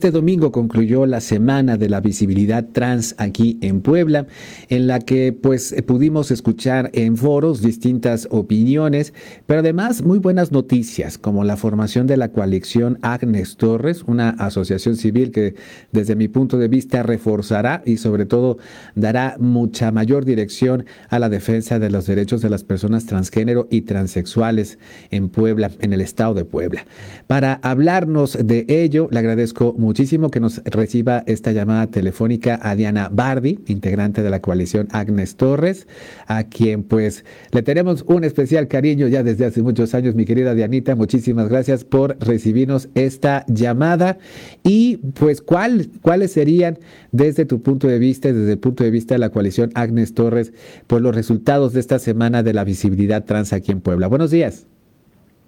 Este domingo concluyó la semana de la visibilidad trans aquí en Puebla, en la que pues pudimos escuchar en foros distintas opiniones, pero además muy buenas noticias, como la formación de la coalición Agnes Torres, una asociación civil que desde mi punto de vista reforzará y sobre todo dará mucha mayor dirección a la defensa de los derechos de las personas transgénero y transexuales en Puebla, en el estado de Puebla. Para hablarnos de ello, le agradezco muchísimo que nos reciba esta llamada telefónica a Diana Bardi, integrante de la coalición Agnes Torres, a quien pues le tenemos un especial cariño ya desde hace muchos años, mi querida Dianita. Muchísimas gracias por recibirnos esta llamada. Y pues, ¿cuál, ¿cuáles serían desde tu punto de vista, desde el punto de vista de la coalición Agnes Torres, pues los resultados de esta semana de la visibilidad trans aquí en Puebla? Buenos días.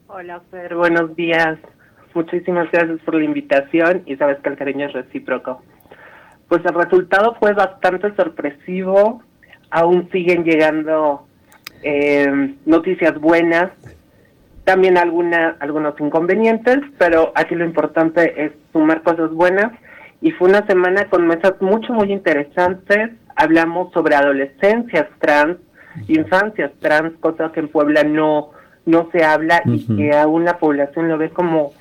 Hola, Fer, buenos días. Muchísimas gracias por la invitación y sabes que el cariño es recíproco. Pues el resultado fue bastante sorpresivo. Aún siguen llegando eh, noticias buenas, también alguna, algunos inconvenientes, pero aquí lo importante es sumar cosas buenas. Y fue una semana con mesas mucho, muy interesantes. Hablamos sobre adolescencias trans, infancias trans, cosas que en Puebla no, no se habla y que aún la población lo ve como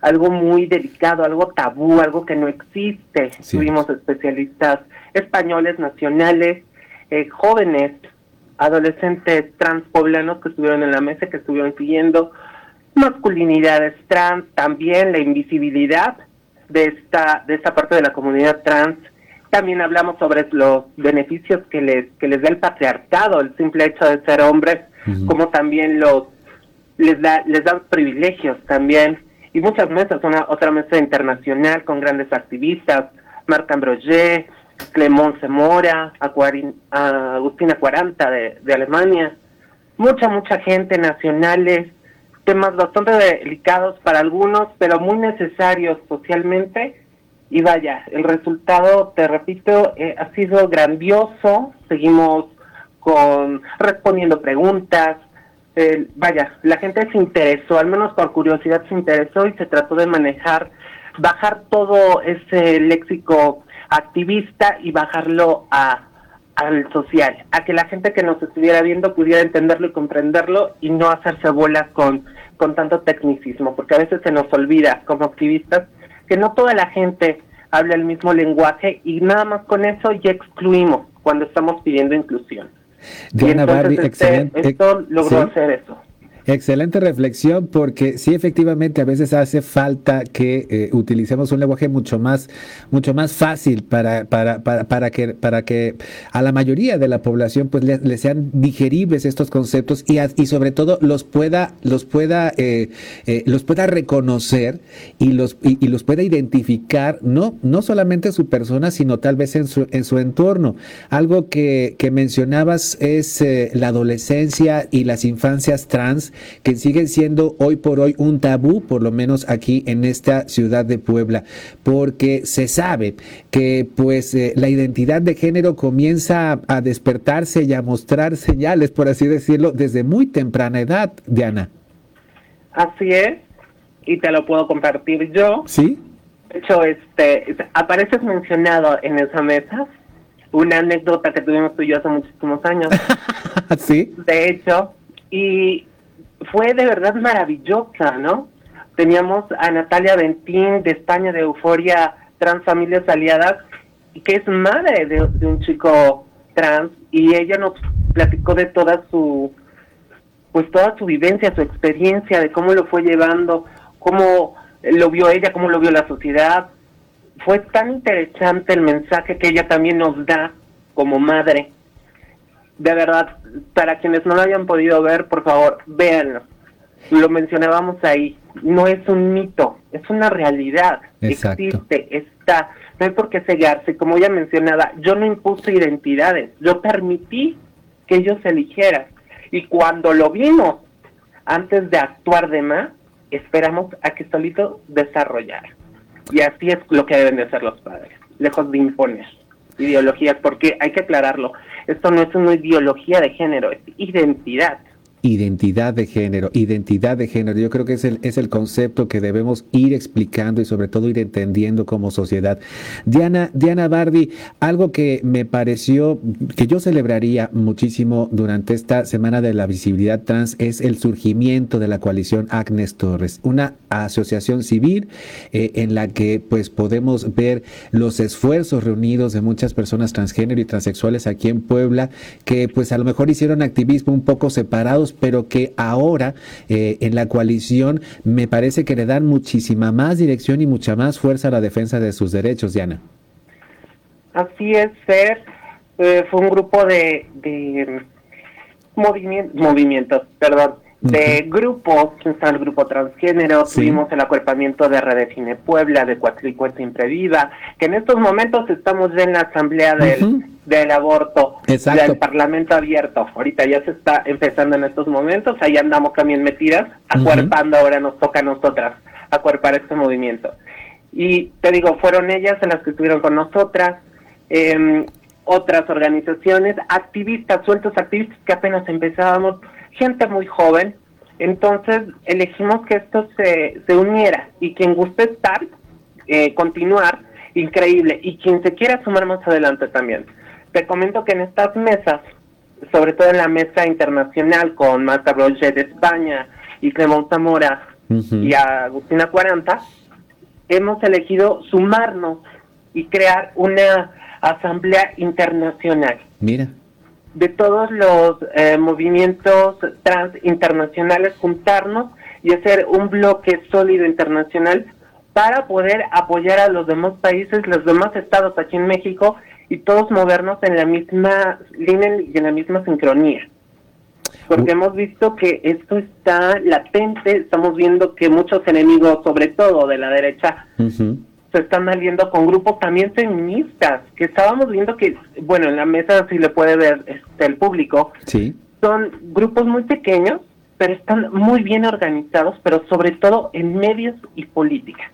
algo muy delicado, algo tabú, algo que no existe. Tuvimos especialistas españoles, nacionales, eh, jóvenes, adolescentes trans poblanos que estuvieron en la mesa, que estuvieron siguiendo masculinidades trans, también la invisibilidad de esta de esta parte de la comunidad trans. También hablamos sobre los beneficios que les que les da el patriarcado, el simple hecho de ser hombres, como también los les da les da privilegios también y muchas mesas, una otra mesa internacional con grandes activistas, Marc Ambroget, Clemence Mora, Agustina 40 de, de Alemania, mucha, mucha gente, nacionales, temas bastante delicados para algunos, pero muy necesarios socialmente. Y vaya, el resultado, te repito, eh, ha sido grandioso. Seguimos con respondiendo preguntas, vaya, la gente se interesó, al menos por curiosidad se interesó y se trató de manejar, bajar todo ese léxico activista y bajarlo a al social, a que la gente que nos estuviera viendo pudiera entenderlo y comprenderlo y no hacerse bolas con, con tanto tecnicismo, porque a veces se nos olvida como activistas que no toda la gente habla el mismo lenguaje y nada más con eso ya excluimos cuando estamos pidiendo inclusión. Diana Barbie, este, excelente. Esto logró hacer eso. Excelente reflexión porque sí efectivamente a veces hace falta que eh, utilicemos un lenguaje mucho más mucho más fácil para, para, para, para, que para que a la mayoría de la población pues le, sean digeribles estos conceptos y, y sobre todo los pueda los pueda eh, eh, los pueda reconocer y los y, los pueda identificar no no solamente su persona sino tal vez en su en su entorno. Algo que, que mencionabas es la adolescencia y las infancias trans que siguen siendo hoy por hoy un tabú, por lo menos aquí en esta ciudad de Puebla, porque se sabe que pues eh, la identidad de género comienza a, despertarse y a mostrar señales, por así decirlo, desde muy temprana edad, Diana. Así es, y te lo puedo compartir yo. Sí. De hecho, este, apareces mencionado en esa mesa una anécdota que tuvimos tú y yo hace muchísimos años. sí. De hecho, y fue de verdad maravillosa, ¿no? Teníamos a Natalia Ventín de España de Euforia Trans Familias Aliadas, que es madre de, un chico trans, y ella nos platicó de toda su, pues toda su vivencia, su experiencia, de cómo lo fue llevando, cómo lo vio ella, cómo lo vio la sociedad. Fue tan interesante el mensaje que ella también nos da como madre de verdad, para quienes no lo hayan podido ver, por favor, véanlo. Lo mencionábamos ahí, no es un mito, es una realidad. Existe, está. No hay por qué cegarse. Como ya mencionaba, yo no impuse identidades, yo permití que ellos eligieran. Y cuando lo vimos, antes de actuar de más, esperamos a que solito desarrollara. Y así es lo que deben de hacer los padres. lejos de imponer ideologías, porque hay que aclararlo, esto no es una ideología de género, es identidad identidad de género, identidad de género. Yo creo que es el, es el concepto que debemos ir explicando y sobre todo ir entendiendo como sociedad. Diana, Diana Bardi, algo que me pareció que yo celebraría muchísimo durante esta semana de la visibilidad trans es el surgimiento de la coalición Agnes Torres, una asociación civil eh, en la que pues podemos ver los esfuerzos reunidos de muchas personas transgénero y transexuales aquí en Puebla que pues a lo mejor hicieron activismo un poco separados pero que ahora eh, en la coalición me parece que le dan muchísima más dirección y mucha más fuerza a la defensa de sus derechos, Diana. Así es, Fer. Eh, fue un grupo de, de movimientos, perdón, de grupos, está el grupo transgénero, tuvimos el acuerpamiento de Redefine Puebla, de Cuatlicue Siempre Viva, que en estos momentos estamos ya en la asamblea del, del aborto, del Parlamento abierto. Ahorita ya se está empezando en estos momentos, ahí andamos también metidas, acuerpando, ahora nos toca a nosotras acuerpar este movimiento. Y te digo, fueron ellas en las que estuvieron con nosotras, em, otras organizaciones, activistas, sueltos activistas que apenas empezábamos, gente muy joven, entonces elegimos que esto se, se uniera y quien guste estar, eh, continuar, increíble, y quien se quiera sumar más adelante también. Te comento que en estas mesas, sobre todo en la mesa internacional con Marta Roger de España y Clemón Zamora y Agustina 40, hemos elegido sumarnos y crear una asamblea internacional. Mira. De todos los eh, movimientos trans internacionales, juntarnos y hacer un bloque sólido internacional para poder apoyar a los demás países, los demás estados aquí en México y todos movernos en la misma línea y en la misma sincronía. Porque hemos visto que esto está latente, estamos viendo que muchos enemigos, sobre todo de la derecha, se están saliendo con grupos también feministas, que estábamos viendo que, bueno, en la mesa si le puede ver este, el público, sí. son grupos muy pequeños, pero están muy bien organizados, pero sobre todo en medios y política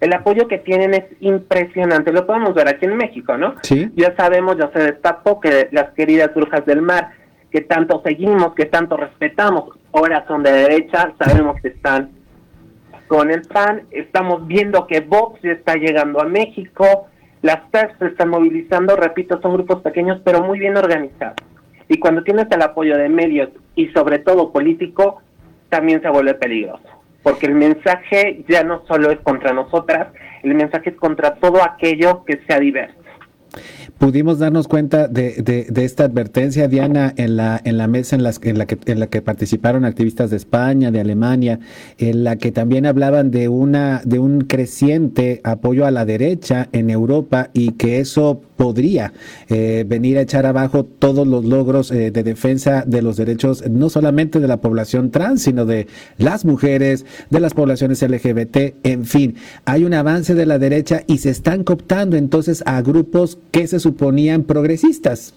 el apoyo que tienen es impresionante. Lo podemos ver aquí en México, ¿no? Sí. Ya sabemos, ya se destapó que las queridas brujas del mar, que tanto seguimos, que tanto respetamos, ahora son de derecha, sabemos que están con el PAN, estamos viendo que Vox ya está llegando a México, las TERS se están movilizando, repito, son grupos pequeños pero muy bien organizados. Y cuando tienes el apoyo de medios y sobre todo político, también se vuelve peligroso porque el mensaje ya no solo es contra nosotras, el mensaje es contra todo aquello que sea diverso pudimos darnos cuenta de, de, esta advertencia, Diana, en la, en la mesa en, las, en, la que, en la que participaron activistas de España, de Alemania, en la que también hablaban de, una, de un creciente apoyo a la derecha en Europa y que eso podría eh, venir a echar abajo todos los logros eh, de defensa de los derechos, no solamente de la población trans, sino de las mujeres, de las poblaciones LGBT, en fin, hay un avance de la derecha y se están cooptando entonces a grupos que se suponían progresistas.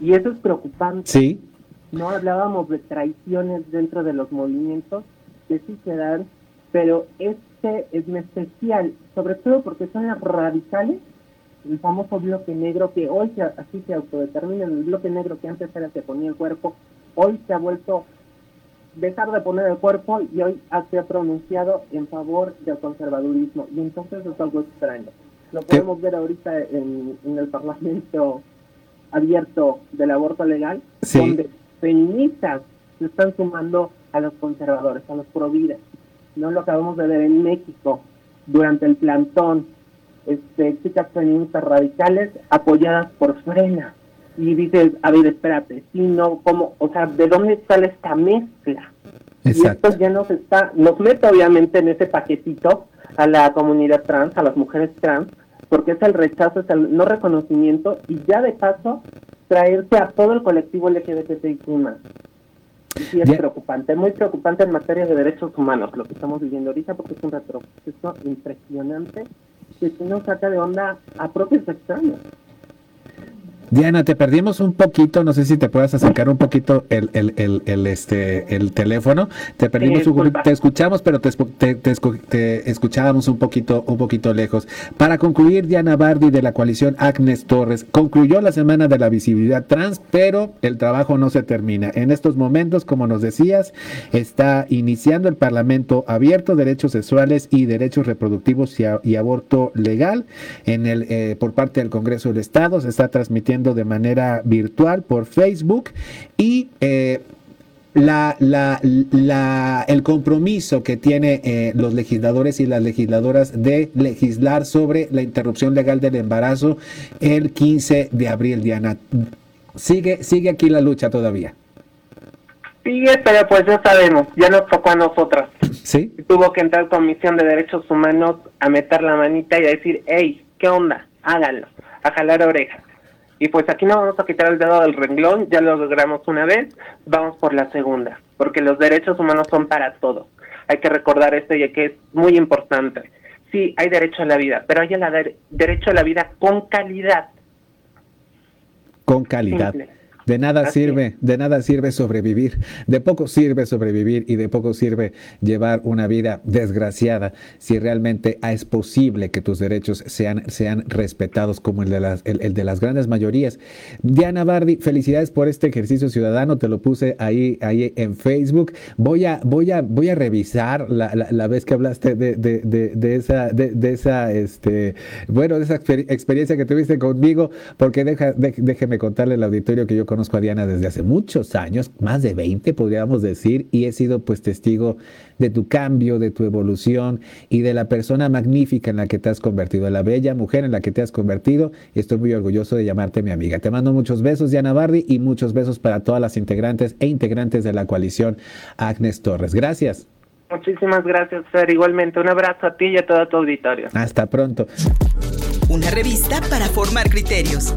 Y eso es preocupante. Sí. No hablábamos de traiciones dentro de los movimientos, que sí se dan, pero este es especial, sobre todo porque son las radicales, el famoso bloque negro que hoy así se autodetermina, el bloque negro que antes era que ponía el cuerpo, hoy se ha vuelto dejar de poner el cuerpo y hoy se ha pronunciado en favor del conservadurismo. Y entonces es algo extraño. Lo podemos ver ahorita en, el Parlamento abierto del aborto legal, donde feministas se están sumando a los conservadores, a los providas. No lo acabamos de ver en México durante el plantón. Este, chicas feministas radicales apoyadas por Frena. Y dices, a ver, espérate, si no, ¿cómo? O sea, ¿de dónde sale esta mezcla? Y esto ya nos está, nos mete obviamente en ese paquetito a la comunidad trans, a las mujeres trans, porque es el rechazo, es el no reconocimiento y ya de paso traerse a todo el colectivo LGBTI más. Sí, es preocupante, muy preocupante en materia de derechos humanos lo que estamos viviendo ahorita porque es un retroceso impresionante que se nos saca de onda a propios extraños. Diana, te perdimos un poquito, no sé si te puedas acercar un poquito el, el, el, el este, el teléfono. Te perdimos un te escuchamos, pero te, te, te, escuchábamos un poquito, un poquito lejos. Para concluir, Diana Bardi de la coalición Agnes Torres concluyó la semana de la visibilidad trans, pero el trabajo no se termina. En estos momentos, como nos decías, está iniciando el Parlamento abierto, derechos sexuales y derechos reproductivos y, aborto legal en el, eh, por parte del Congreso del Estado. Se está transmitiendo de manera virtual por Facebook y eh, la, la, el compromiso que tienen eh, los legisladores y las legisladoras de legislar sobre la interrupción legal del embarazo el 15 de abril, Diana. Sigue, sigue aquí la lucha todavía. Sigue, pero pues ya sabemos, ya nos tocó a nosotras. Sí. Tuvo que entrar Comisión de Derechos Humanos a meter la manita y a decir, hey, ¿qué onda? Háganlo, a jalar orejas. Y pues aquí no vamos a quitar el dedo del renglón, ya lo logramos una vez, vamos por la segunda, porque los derechos humanos son para todos. Hay que recordar esto y que es muy importante. Sí, hay derecho a la vida, pero hay el derecho a la vida con calidad. Con calidad. De nada sirve, de nada sirve sobrevivir, de poco sirve sobrevivir y de poco sirve llevar una vida desgraciada si realmente es posible que tus derechos sean, sean respetados como el de, las, el, de las grandes mayorías. Diana Bardi, felicidades por este ejercicio ciudadano, te lo puse ahí, ahí en Facebook. Voy a, voy a, voy a revisar la, la, vez que hablaste de, de, de, esa, de, esa, este, bueno, de esa experiencia que tuviste conmigo, porque deja, déjeme contarle al auditorio que yo conozco a Diana desde hace muchos años, más de 20 podríamos decir, y he sido pues testigo de tu cambio, de tu evolución y de la persona magnífica en la que te has convertido, de la bella mujer en la que te has convertido. Y estoy muy orgulloso de llamarte mi amiga. Te mando muchos besos, Diana Bardi, y muchos besos para todas las integrantes e integrantes de la coalición Agnes Torres. Gracias. Muchísimas gracias, Fer. Igualmente, un abrazo a ti y a todo tu auditorio. Hasta pronto. Una revista para formar criterios.